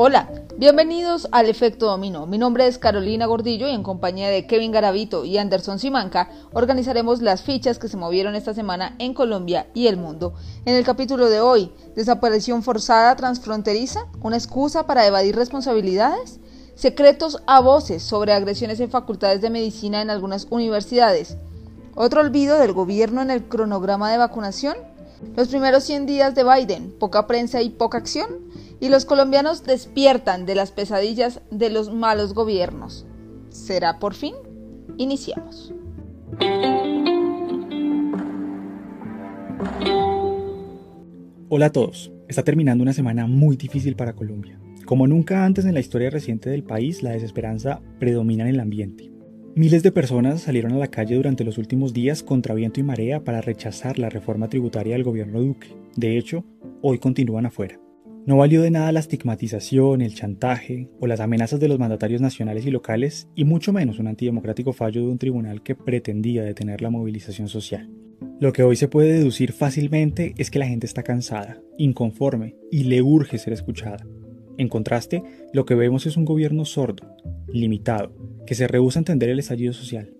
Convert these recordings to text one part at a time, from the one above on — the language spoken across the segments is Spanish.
Hola, bienvenidos al Efecto Dominó. Mi nombre es Carolina Gordillo y en compañía de Kevin Garavito y Anderson Simanca organizaremos las fichas que se movieron esta semana en Colombia y el mundo. En el capítulo de hoy, desaparición forzada transfronteriza, una excusa para evadir responsabilidades, secretos a voces sobre agresiones en facultades de medicina en algunas universidades, otro olvido del gobierno en el cronograma de vacunación, los primeros 100 días de Biden, poca prensa y poca acción, y los colombianos despiertan de las pesadillas de los malos gobiernos. ¿Será por fin? Iniciamos. Hola a todos. Está terminando una semana muy difícil para Colombia. Como nunca antes en la historia reciente del país, la desesperanza predomina en el ambiente. Miles de personas salieron a la calle durante los últimos días contra viento y marea para rechazar la reforma tributaria del gobierno Duque. De hecho, hoy continúan afuera. No valió de nada la estigmatización, el chantaje o las amenazas de los mandatarios nacionales y locales, y mucho menos un antidemocrático fallo de un tribunal que pretendía detener la movilización social. Lo que hoy se puede deducir fácilmente es que la gente está cansada, inconforme y le urge ser escuchada. En contraste, lo que vemos es un gobierno sordo, limitado, que se rehúsa a entender el estallido social.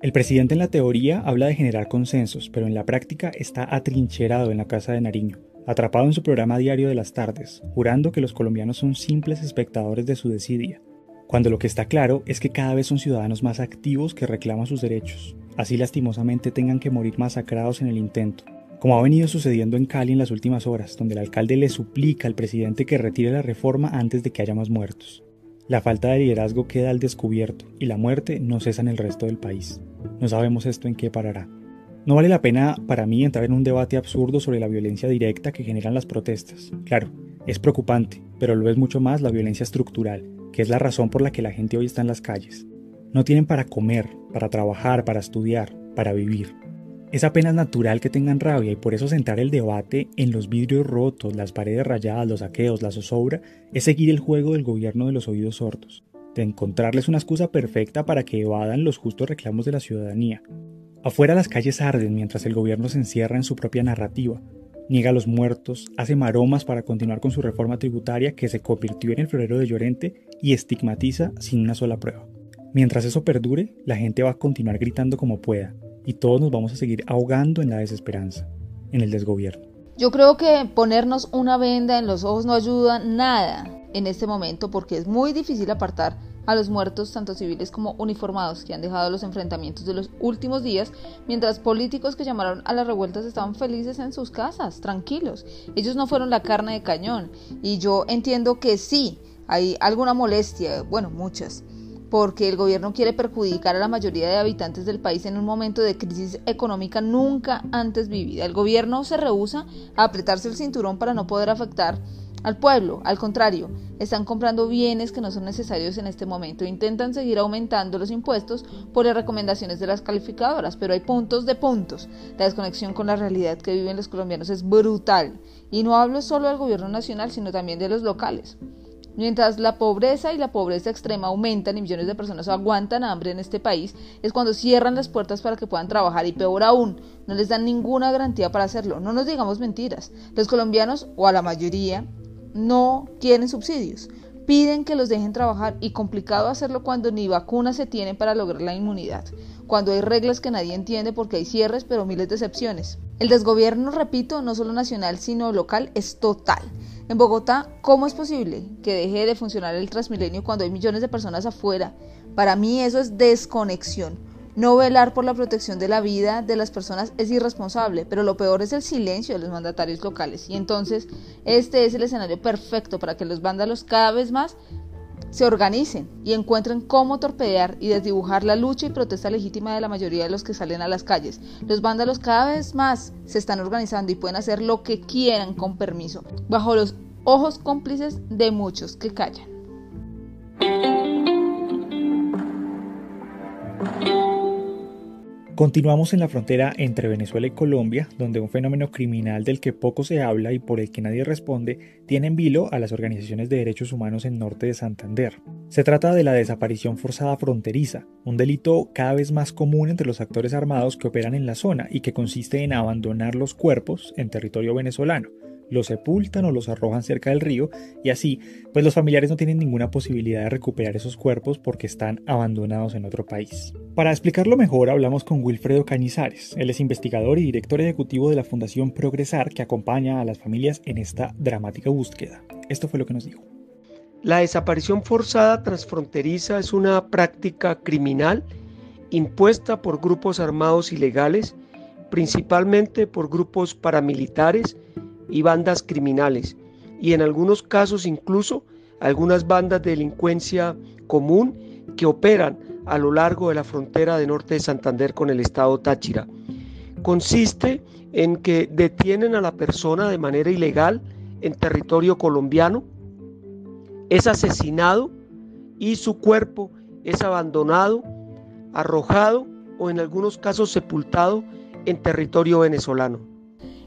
El presidente en la teoría habla de generar consensos, pero en la práctica está atrincherado en la Casa de Nariño, atrapado en su programa diario de las tardes, jurando que los colombianos son simples espectadores de su desidia, cuando lo que está claro es que cada vez son ciudadanos más activos que reclaman sus derechos, así lastimosamente tengan que morir masacrados en el intento, como ha venido sucediendo en Cali en las últimas horas, donde el alcalde le suplica al presidente que retire la reforma antes de que haya más muertos. La falta de liderazgo queda al descubierto y la muerte no cesa en el resto del país. No sabemos esto en qué parará. No vale la pena para mí entrar en un debate absurdo sobre la violencia directa que generan las protestas. Claro, es preocupante, pero lo es mucho más la violencia estructural, que es la razón por la que la gente hoy está en las calles. No tienen para comer, para trabajar, para estudiar, para vivir. Es apenas natural que tengan rabia y por eso centrar el debate en los vidrios rotos, las paredes rayadas, los saqueos, la zozobra, es seguir el juego del gobierno de los oídos sordos, de encontrarles una excusa perfecta para que evadan los justos reclamos de la ciudadanía, Afuera las calles arden mientras el gobierno se encierra en su propia narrativa, niega a los muertos, hace maromas para continuar con su reforma tributaria que se convirtió en el florero de Llorente y estigmatiza sin una sola prueba. Mientras eso perdure, la gente va a continuar gritando como pueda y todos nos vamos a seguir ahogando en la desesperanza, en el desgobierno. Yo creo que ponernos una venda en los ojos no ayuda nada en este momento porque es muy difícil apartar a los muertos, tanto civiles como uniformados, que han dejado los enfrentamientos de los últimos días, mientras políticos que llamaron a las revueltas estaban felices en sus casas, tranquilos. Ellos no fueron la carne de cañón. Y yo entiendo que sí, hay alguna molestia, bueno, muchas porque el gobierno quiere perjudicar a la mayoría de habitantes del país en un momento de crisis económica nunca antes vivida. El gobierno se rehúsa a apretarse el cinturón para no poder afectar al pueblo, al contrario, están comprando bienes que no son necesarios en este momento. Intentan seguir aumentando los impuestos por las recomendaciones de las calificadoras, pero hay puntos de puntos. La desconexión con la realidad que viven los colombianos es brutal. Y no hablo solo del gobierno nacional, sino también de los locales. Mientras la pobreza y la pobreza extrema aumentan y millones de personas aguantan hambre en este país, es cuando cierran las puertas para que puedan trabajar y peor aún, no les dan ninguna garantía para hacerlo. No nos digamos mentiras. Los colombianos, o a la mayoría, no quieren subsidios. Piden que los dejen trabajar y complicado hacerlo cuando ni vacunas se tienen para lograr la inmunidad, cuando hay reglas que nadie entiende porque hay cierres pero miles de excepciones. El desgobierno, repito, no solo nacional sino local es total. En Bogotá, ¿cómo es posible que deje de funcionar el Transmilenio cuando hay millones de personas afuera? Para mí eso es desconexión. No velar por la protección de la vida de las personas es irresponsable, pero lo peor es el silencio de los mandatarios locales. Y entonces este es el escenario perfecto para que los vándalos cada vez más se organicen y encuentren cómo torpedear y desdibujar la lucha y protesta legítima de la mayoría de los que salen a las calles. Los vándalos cada vez más se están organizando y pueden hacer lo que quieran con permiso, bajo los ojos cómplices de muchos que callan. Continuamos en la frontera entre Venezuela y Colombia, donde un fenómeno criminal del que poco se habla y por el que nadie responde tiene en vilo a las organizaciones de derechos humanos en norte de Santander. Se trata de la desaparición forzada fronteriza, un delito cada vez más común entre los actores armados que operan en la zona y que consiste en abandonar los cuerpos en territorio venezolano, los sepultan o los arrojan cerca del río y así, pues los familiares no tienen ninguna posibilidad de recuperar esos cuerpos porque están abandonados en otro país. Para explicarlo mejor hablamos con Wilfredo Cañizares, él es investigador y director ejecutivo de la Fundación Progresar que acompaña a las familias en esta dramática búsqueda. Esto fue lo que nos dijo. La desaparición forzada transfronteriza es una práctica criminal impuesta por grupos armados ilegales, principalmente por grupos paramilitares y bandas criminales, y en algunos casos incluso algunas bandas de delincuencia común que operan a lo largo de la frontera de norte de Santander con el estado Táchira. Consiste en que detienen a la persona de manera ilegal en territorio colombiano, es asesinado y su cuerpo es abandonado, arrojado o en algunos casos sepultado en territorio venezolano.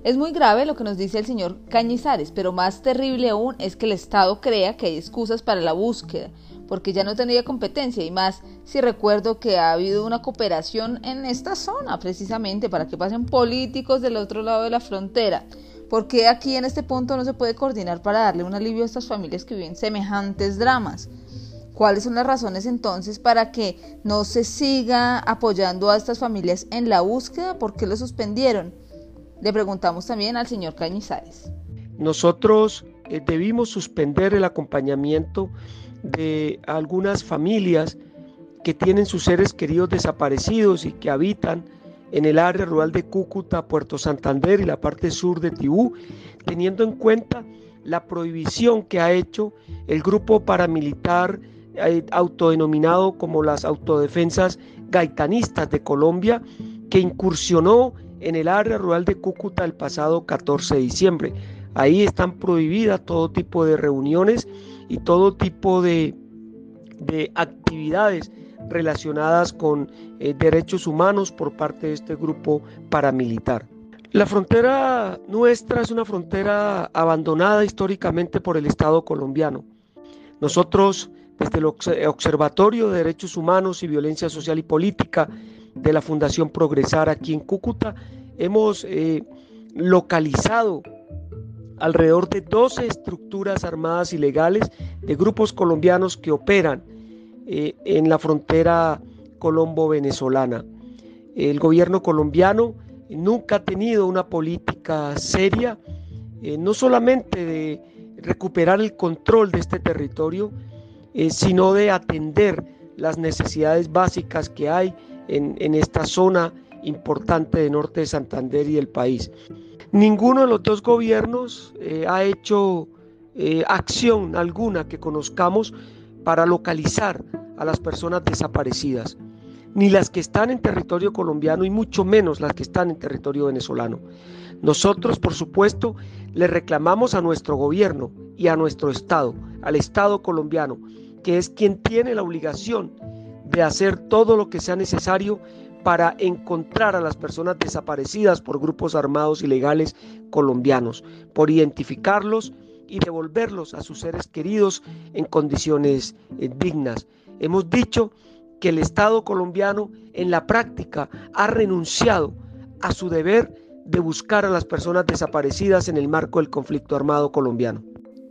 Es muy grave lo que nos dice el señor Cañizares, pero más terrible aún es que el Estado crea que hay excusas para la búsqueda, porque ya no tendría competencia y más si recuerdo que ha habido una cooperación en esta zona precisamente para que pasen políticos del otro lado de la frontera. ¿Por qué aquí en este punto no se puede coordinar para darle un alivio a estas familias que viven semejantes dramas? ¿Cuáles son las razones entonces para que no se siga apoyando a estas familias en la búsqueda? ¿Por qué lo suspendieron? Le preguntamos también al señor Cañizares. Nosotros eh, debimos suspender el acompañamiento de algunas familias que tienen sus seres queridos desaparecidos y que habitan en el área rural de Cúcuta, Puerto Santander y la parte sur de Tibú, teniendo en cuenta la prohibición que ha hecho el grupo paramilitar eh, autodenominado como las autodefensas gaitanistas de Colombia, que incursionó en el área rural de Cúcuta el pasado 14 de diciembre. Ahí están prohibidas todo tipo de reuniones y todo tipo de, de actividades relacionadas con eh, derechos humanos por parte de este grupo paramilitar. La frontera nuestra es una frontera abandonada históricamente por el Estado colombiano. Nosotros, desde el Observatorio de Derechos Humanos y Violencia Social y Política de la Fundación Progresar aquí en Cúcuta, hemos eh, localizado alrededor de 12 estructuras armadas ilegales de grupos colombianos que operan eh, en la frontera colombo-venezolana. El gobierno colombiano nunca ha tenido una política seria, eh, no solamente de recuperar el control de este territorio, sino de atender las necesidades básicas que hay en, esta zona importante de norte de Santander y del país. Ninguno de los dos gobiernos ha hecho acción alguna que conozcamos para localizar a las personas desaparecidas, ni las que están en territorio colombiano y mucho menos las que están en territorio venezolano. Nosotros, por supuesto, le reclamamos a nuestro gobierno y a nuestro Estado, al Estado colombiano, que es quien tiene la obligación de hacer todo lo que sea necesario para encontrar a las personas desaparecidas por grupos armados ilegales colombianos, por identificarlos, y devolverlos a sus seres queridos en condiciones eh, dignas. Hemos dicho que el Estado colombiano en la práctica ha renunciado a su deber de buscar a las personas desaparecidas en el marco del conflicto armado colombiano.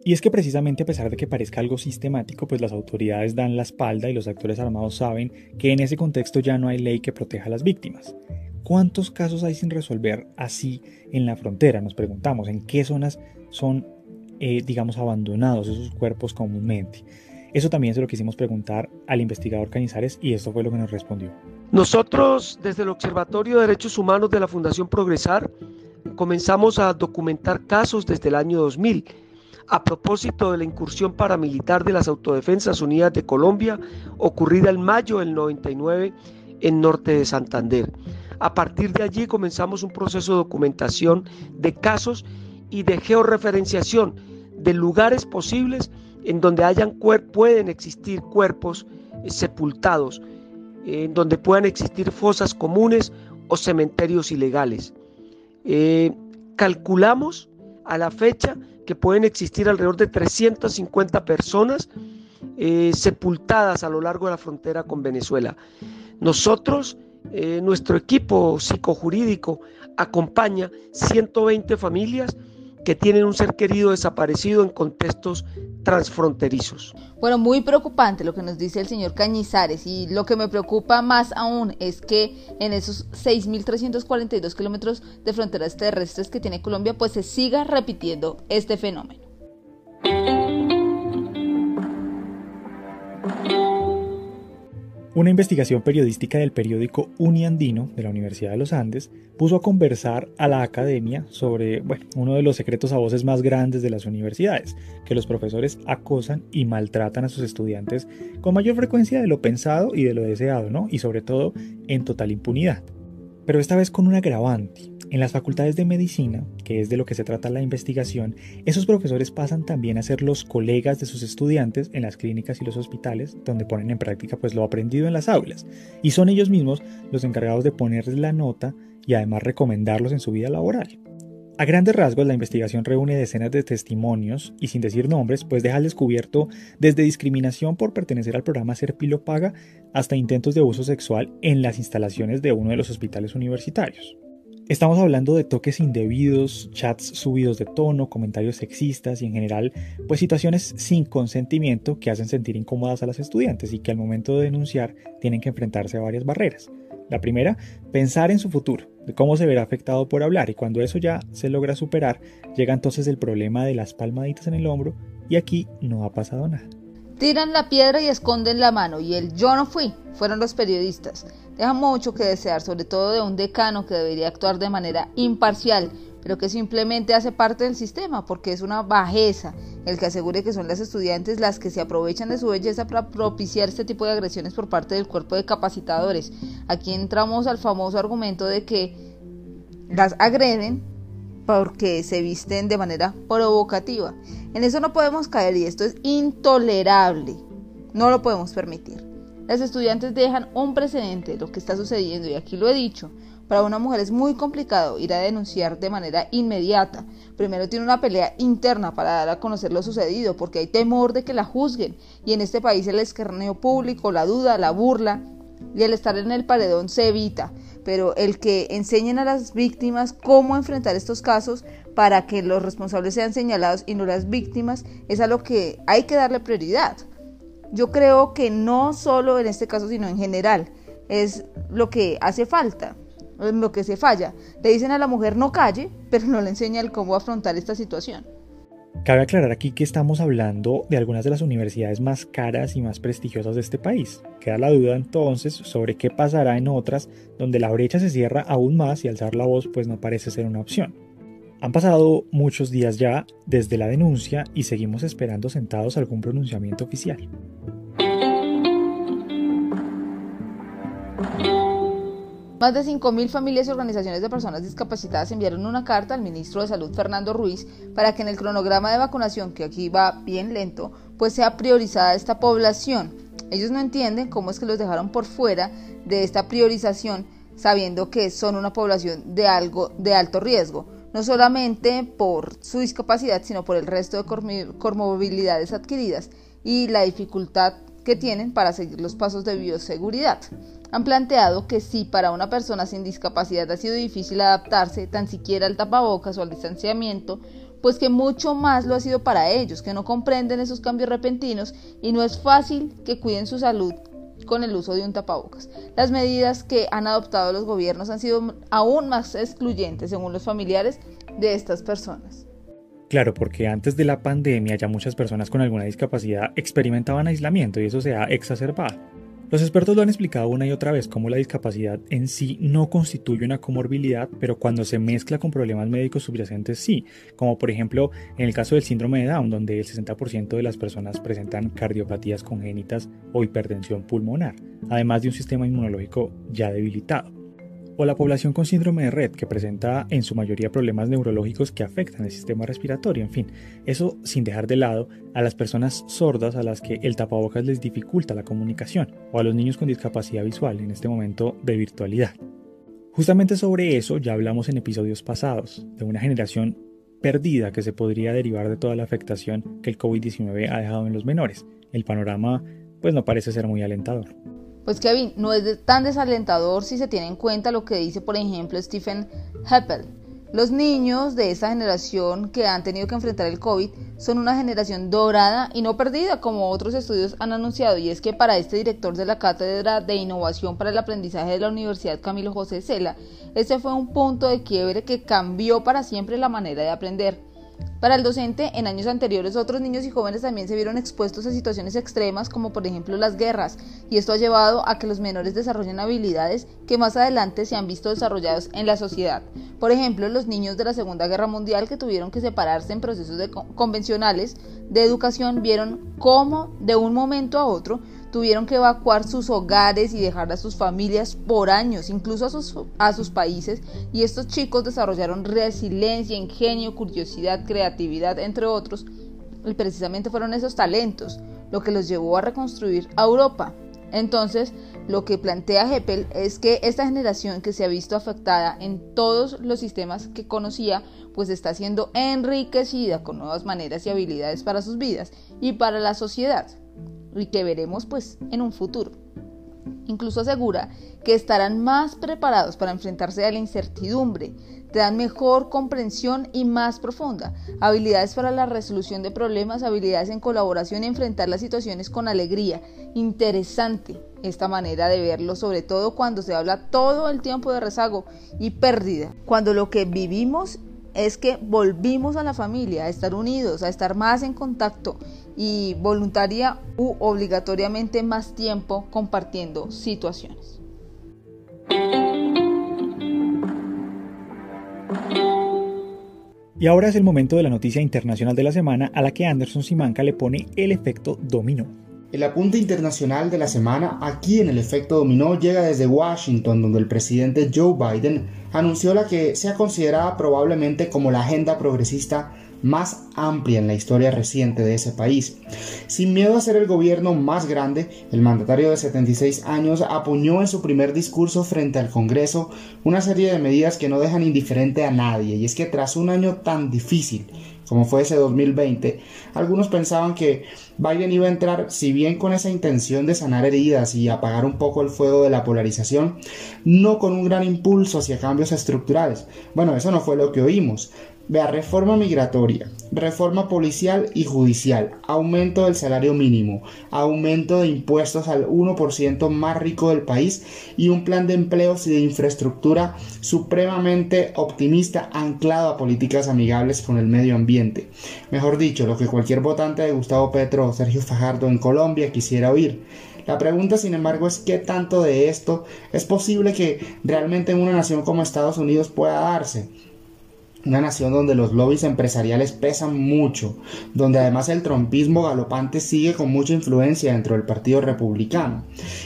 Y es que precisamente a pesar de que parezca algo sistemático, pues las autoridades dan la espalda y los actores armados saben que en ese contexto ya no hay ley que proteja a las víctimas. ¿Cuántos casos hay sin resolver así en la frontera? Nos preguntamos, ¿en qué zonas son eh, digamos, abandonados esos cuerpos comúnmente. Eso también se lo quisimos preguntar al investigador Cañizares y esto fue lo que nos respondió. Nosotros, desde el Observatorio de Derechos Humanos de la Fundación Progresar, comenzamos a documentar casos desde el año 2000 a propósito de la incursión paramilitar de las Autodefensas Unidas de Colombia ocurrida en mayo del 99 en norte de Santander. A partir de allí comenzamos un proceso de documentación de casos y de georreferenciación de lugares posibles en donde hayan pueden existir cuerpos eh, sepultados, en donde puedan existir fosas comunes o cementerios ilegales. Eh, calculamos a la fecha que pueden existir alrededor de 350 personas eh, sepultadas a lo largo de la frontera con Venezuela. Nosotros, nuestro equipo psicojurídico acompaña 120 familias que tienen un ser querido desaparecido en contextos transfronterizos. Bueno, muy preocupante lo que nos dice el señor Cañizares y lo que me preocupa más aún es que en esos 6.342 kilómetros de fronteras terrestres que tiene Colombia, pues se siga repitiendo este fenómeno. Una investigación periodística del periódico Uniandino de la Universidad de los Andes puso a conversar a la academia sobre uno de los secretos a voces más grandes de las universidades, que los profesores acosan y maltratan a sus estudiantes con mayor frecuencia de lo pensado y de lo deseado, ¿no? Y sobre todo en total impunidad. Pero esta vez con un agravante. En las facultades de medicina, que es de lo que se trata la investigación, esos profesores pasan también a ser los colegas de sus estudiantes en las clínicas y los hospitales, donde ponen en práctica pues lo aprendido en las aulas, y son ellos mismos los encargados de ponerles la nota y además recomendarlos en su vida laboral. A grandes rasgos, la investigación reúne decenas de testimonios y sin decir nombres, pues deja al descubierto desde discriminación por pertenecer al programa Serpilo Paga hasta intentos de abuso sexual en las instalaciones de uno de los hospitales universitarios. Estamos hablando de toques indebidos, chats subidos de tono, comentarios sexistas y en general, pues situaciones sin consentimiento que hacen sentir incómodas a las estudiantes y que al momento de denunciar tienen que enfrentarse a varias barreras. La primera, pensar en su futuro, de cómo se verá afectado por hablar y cuando eso ya se logra superar, llega entonces el problema de las palmaditas en el hombro y aquí no ha pasado nada. Tiran la piedra y esconden la mano y el yo no fui fueron los periodistas deja mucho que desear, sobre todo de un decano que debería actuar de manera imparcial, pero que simplemente hace parte del sistema, porque es una bajeza el que asegure que son las estudiantes las que se aprovechan de su belleza para propiciar este tipo de agresiones por parte del cuerpo de capacitadores. Aquí entramos al famoso argumento de que las agreden porque se visten de manera provocativa. En eso no podemos caer y esto es intolerable. No lo podemos permitir. Las estudiantes dejan un precedente de lo que está sucediendo y aquí lo he dicho. Para una mujer es muy complicado ir a denunciar de manera inmediata. Primero tiene una pelea interna para dar a conocer lo sucedido porque hay temor de que la juzguen y en este país el escarnio público, la duda, la burla y el estar en el paredón se evita, pero el que enseñen a las víctimas cómo enfrentar estos casos para que los responsables sean señalados y no las víctimas es a lo que hay que darle prioridad. Yo creo que no solo en este caso, sino en general, es lo que hace falta, lo que se falla. Le dicen a la mujer no calle, pero no le enseña el cómo afrontar esta situación. Cabe aclarar aquí que estamos hablando de algunas de las universidades más caras y más prestigiosas de este país. Queda la duda entonces sobre qué pasará en otras donde la brecha se cierra aún más y alzar la voz pues no parece ser una opción. Han pasado muchos días ya desde la denuncia y seguimos esperando sentados algún pronunciamiento oficial. Más de 5.000 familias y organizaciones de personas discapacitadas enviaron una carta al ministro de Salud Fernando Ruiz para que en el cronograma de vacunación, que aquí va bien lento, pues sea priorizada esta población. Ellos no entienden cómo es que los dejaron por fuera de esta priorización sabiendo que son una población de algo de alto riesgo no solamente por su discapacidad, sino por el resto de comorbilidades adquiridas y la dificultad que tienen para seguir los pasos de bioseguridad. Han planteado que si para una persona sin discapacidad ha sido difícil adaptarse tan siquiera al tapabocas o al distanciamiento, pues que mucho más lo ha sido para ellos, que no comprenden esos cambios repentinos y no es fácil que cuiden su salud con el uso de un tapabocas. Las medidas que han adoptado los gobiernos han sido aún más excluyentes, según los familiares de estas personas. Claro, porque antes de la pandemia ya muchas personas con alguna discapacidad experimentaban aislamiento y eso se ha exacerbado. Los expertos lo han explicado una y otra vez cómo la discapacidad en sí no constituye una comorbilidad, pero cuando se mezcla con problemas médicos subyacentes sí, como por ejemplo en el caso del síndrome de Down, donde el 60% de las personas presentan cardiopatías congénitas o hipertensión pulmonar, además de un sistema inmunológico ya debilitado o la población con síndrome de red, que presenta en su mayoría problemas neurológicos que afectan el sistema respiratorio, en fin, eso sin dejar de lado a las personas sordas a las que el tapabocas les dificulta la comunicación, o a los niños con discapacidad visual en este momento de virtualidad. Justamente sobre eso ya hablamos en episodios pasados, de una generación perdida que se podría derivar de toda la afectación que el COVID-19 ha dejado en los menores. El panorama pues no parece ser muy alentador. Pues Kevin, no es tan desalentador si se tiene en cuenta lo que dice, por ejemplo, Stephen Heppel, Los niños de esa generación que han tenido que enfrentar el COVID son una generación dorada y no perdida, como otros estudios han anunciado, y es que para este director de la Cátedra de Innovación para el Aprendizaje de la Universidad Camilo José Cela, ese fue un punto de quiebre que cambió para siempre la manera de aprender. Para el docente, en años anteriores otros niños y jóvenes también se vieron expuestos a situaciones extremas como por ejemplo las guerras, y esto ha llevado a que los menores desarrollen habilidades que más adelante se han visto desarrollados en la sociedad. Por ejemplo, los niños de la Segunda Guerra Mundial que tuvieron que separarse en procesos convencionales de educación vieron cómo de un momento a otro tuvieron que evacuar sus hogares y dejar a sus familias por años, incluso a sus, a sus países, y estos chicos desarrollaron resiliencia, ingenio, curiosidad, creatividad, entre otros, y precisamente fueron esos talentos lo que los llevó a reconstruir a Europa. Entonces, lo que plantea Heppel es que esta generación que se ha visto afectada en todos los sistemas que conocía, pues está siendo enriquecida con nuevas maneras y habilidades para sus vidas y para la sociedad y que veremos pues en un futuro. Incluso asegura que estarán más preparados para enfrentarse a la incertidumbre, te dan mejor comprensión y más profunda, habilidades para la resolución de problemas, habilidades en colaboración y enfrentar las situaciones con alegría. Interesante esta manera de verlo, sobre todo cuando se habla todo el tiempo de rezago y pérdida, cuando lo que vivimos es que volvimos a la familia, a estar unidos, a estar más en contacto y voluntaria u obligatoriamente más tiempo compartiendo situaciones. Y ahora es el momento de la noticia internacional de la semana a la que Anderson Simanca le pone el efecto dominó. El apunte internacional de la semana aquí en el efecto dominó llega desde Washington, donde el presidente Joe Biden anunció la que sea considerada probablemente como la agenda progresista más amplia en la historia reciente de ese país. Sin miedo a ser el gobierno más grande, el mandatario de 76 años apuñó en su primer discurso frente al Congreso una serie de medidas que no dejan indiferente a nadie, y es que tras un año tan difícil como fue ese 2020, algunos pensaban que Biden iba a entrar, si bien con esa intención de sanar heridas y apagar un poco el fuego de la polarización, no con un gran impulso hacia cambios estructurales. Bueno, eso no fue lo que oímos. Vea, reforma migratoria, reforma policial y judicial, aumento del salario mínimo, aumento de impuestos al 1% más rico del país y un plan de empleos y de infraestructura supremamente optimista anclado a políticas amigables con el medio ambiente. Mejor dicho, lo que cualquier votante de Gustavo Petro o Sergio Fajardo en Colombia quisiera oír. La pregunta, sin embargo, es qué tanto de esto es posible que realmente en una nación como Estados Unidos pueda darse una nación donde los lobbies empresariales pesan mucho, donde además el trompismo galopante sigue con mucha influencia dentro del Partido Republicano.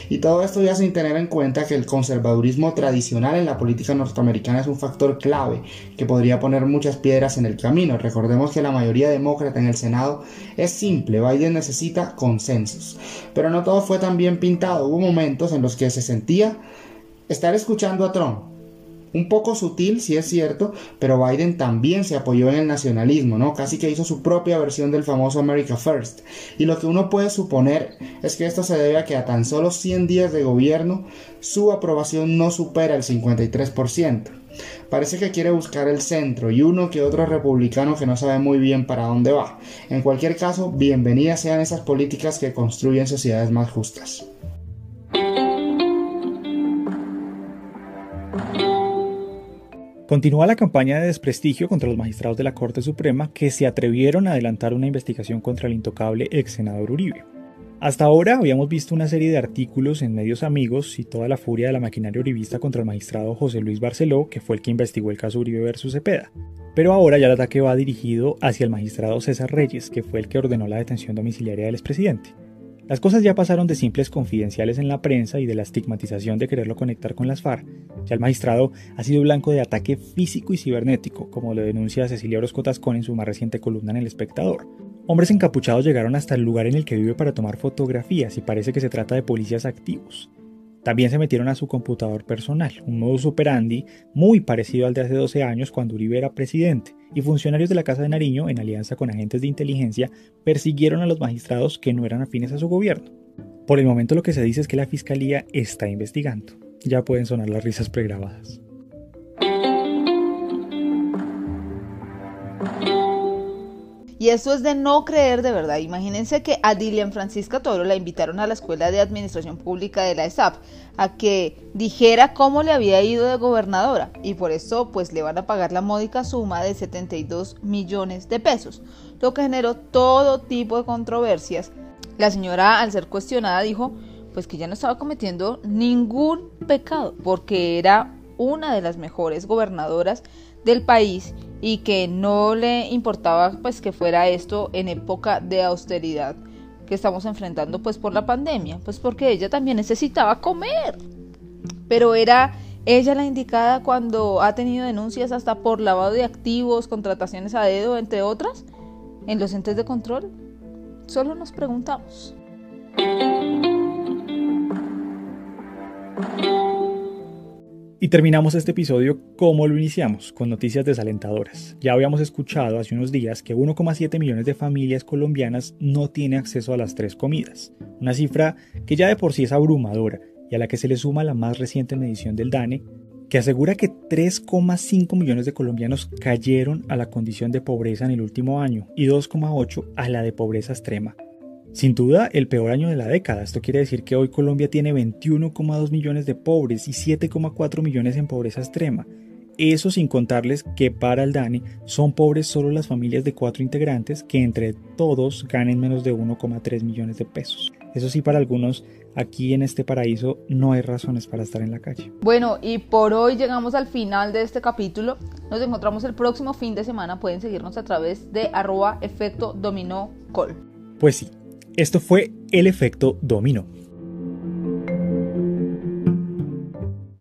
Y todo esto ya sin tener en cuenta que el conservadurismo tradicional en la política norteamericana es un factor clave que podría poner muchas piedras en el camino. Recordemos que la mayoría demócrata en el Senado es simple, Biden necesita consensos. Pero no todo fue tan bien pintado, hubo momentos en los que se sentía estar escuchando a Trump un poco sutil, sí es cierto, pero Biden también se apoyó en el nacionalismo, ¿no? Casi que hizo su propia versión del famoso America First. Y lo que uno puede suponer es que esto se debe a que a tan solo 100 días de gobierno, su aprobación no supera el 53%. Parece que quiere buscar el centro y uno que otro republicano que no sabe muy bien para dónde va. En cualquier caso, bienvenidas sean esas políticas que construyen sociedades más justas. Continúa la campaña de desprestigio contra los magistrados de la Corte Suprema que se atrevieron a adelantar una investigación contra el intocable ex senador Uribe. Hasta ahora habíamos visto una serie de artículos en medios amigos y toda la furia de la maquinaria uribista contra el magistrado José Luis Barceló, que fue el que investigó el caso Uribe versus Cepeda. Pero ahora ya el ataque va dirigido hacia el magistrado César Reyes, que fue el que ordenó la detención domiciliaria del expresidente. Las cosas ya pasaron de simples confidenciales en la prensa y de la estigmatización de quererlo conectar con las FARC. Ya el magistrado ha sido blanco de ataque físico y cibernético, como lo denuncia Cecilia Orozco Tascón en su más reciente columna en El Espectador. Hombres encapuchados llegaron hasta el lugar en el que vive para tomar fotografías y parece que se trata de policías activos. También se metieron a su computador personal, un modus operandi muy parecido al de hace 12 años cuando Uribe era presidente, y funcionarios de la Casa de Nariño, en alianza con agentes de inteligencia, persiguieron a los magistrados que no eran afines a su gobierno. Por el momento lo que se dice es que la Fiscalía está investigando. Ya pueden sonar las risas pregrabadas. Y eso es de no creer de verdad. Imagínense que a Dilian Francisca Toro la invitaron a la Escuela de Administración Pública de la ESAP a que dijera cómo le había ido de gobernadora y por eso pues le van a pagar la módica suma de 72 millones de pesos, lo que generó todo tipo de controversias. La señora al ser cuestionada dijo pues que ya no estaba cometiendo ningún pecado porque era una de las mejores gobernadoras del país y que no le importaba pues que fuera esto en época de austeridad que estamos enfrentando pues por la pandemia, pues porque ella también necesitaba comer. Pero era ella la indicada cuando ha tenido denuncias hasta por lavado de activos, contrataciones a dedo, entre otras, en los entes de control. Solo nos preguntamos. Y terminamos este episodio como lo iniciamos, con noticias desalentadoras. Ya habíamos escuchado hace unos días que 1,7 millones de familias colombianas no tienen acceso a las tres comidas, una cifra que ya de por sí es abrumadora y a la que se le suma la más reciente medición del DANE, que asegura que 3,5 millones de colombianos cayeron a la condición de pobreza en el último año y 2,8 a la de pobreza extrema. Sin duda, el peor año de la década. Esto quiere decir que hoy Colombia tiene 21,2 millones de pobres y 7,4 millones en pobreza extrema. Eso sin contarles que para el DANI son pobres solo las familias de cuatro integrantes que entre todos ganen menos de 1,3 millones de pesos. Eso sí, para algunos aquí en este paraíso no hay razones para estar en la calle. Bueno, y por hoy llegamos al final de este capítulo. Nos encontramos el próximo fin de semana. Pueden seguirnos a través de arroba efecto dominó col. Pues sí, esto fue el efecto dominó.